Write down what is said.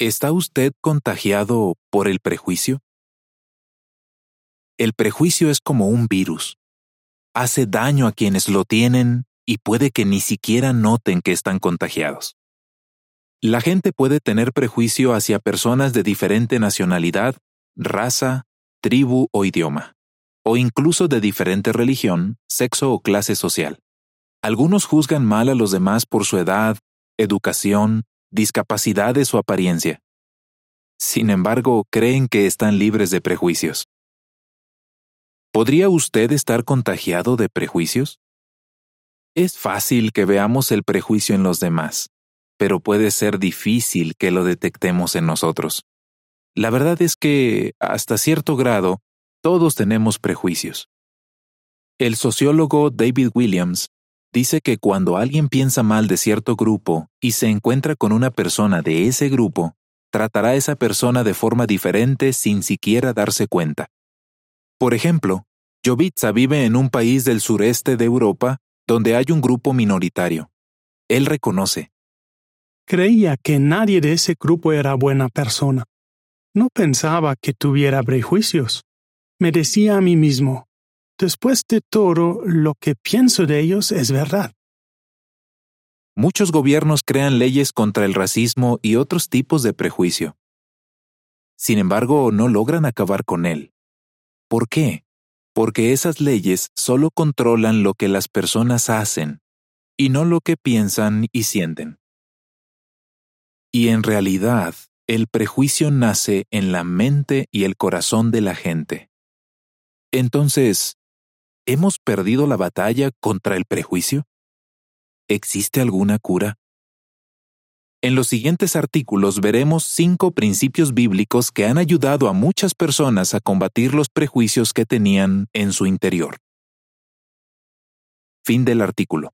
¿Está usted contagiado por el prejuicio? El prejuicio es como un virus. Hace daño a quienes lo tienen y puede que ni siquiera noten que están contagiados. La gente puede tener prejuicio hacia personas de diferente nacionalidad, raza, tribu o idioma, o incluso de diferente religión, sexo o clase social. Algunos juzgan mal a los demás por su edad, educación, discapacidades o apariencia. Sin embargo, creen que están libres de prejuicios. ¿Podría usted estar contagiado de prejuicios? Es fácil que veamos el prejuicio en los demás, pero puede ser difícil que lo detectemos en nosotros. La verdad es que, hasta cierto grado, todos tenemos prejuicios. El sociólogo David Williams dice que cuando alguien piensa mal de cierto grupo y se encuentra con una persona de ese grupo, tratará a esa persona de forma diferente sin siquiera darse cuenta. Por ejemplo, Jovitza vive en un país del sureste de Europa donde hay un grupo minoritario. Él reconoce. Creía que nadie de ese grupo era buena persona. No pensaba que tuviera prejuicios. Me decía a mí mismo, después de todo, lo que pienso de ellos es verdad. Muchos gobiernos crean leyes contra el racismo y otros tipos de prejuicio. Sin embargo, no logran acabar con él. ¿Por qué? Porque esas leyes solo controlan lo que las personas hacen y no lo que piensan y sienten. Y en realidad, el prejuicio nace en la mente y el corazón de la gente. Entonces, ¿hemos perdido la batalla contra el prejuicio? ¿Existe alguna cura? En los siguientes artículos veremos cinco principios bíblicos que han ayudado a muchas personas a combatir los prejuicios que tenían en su interior. Fin del artículo.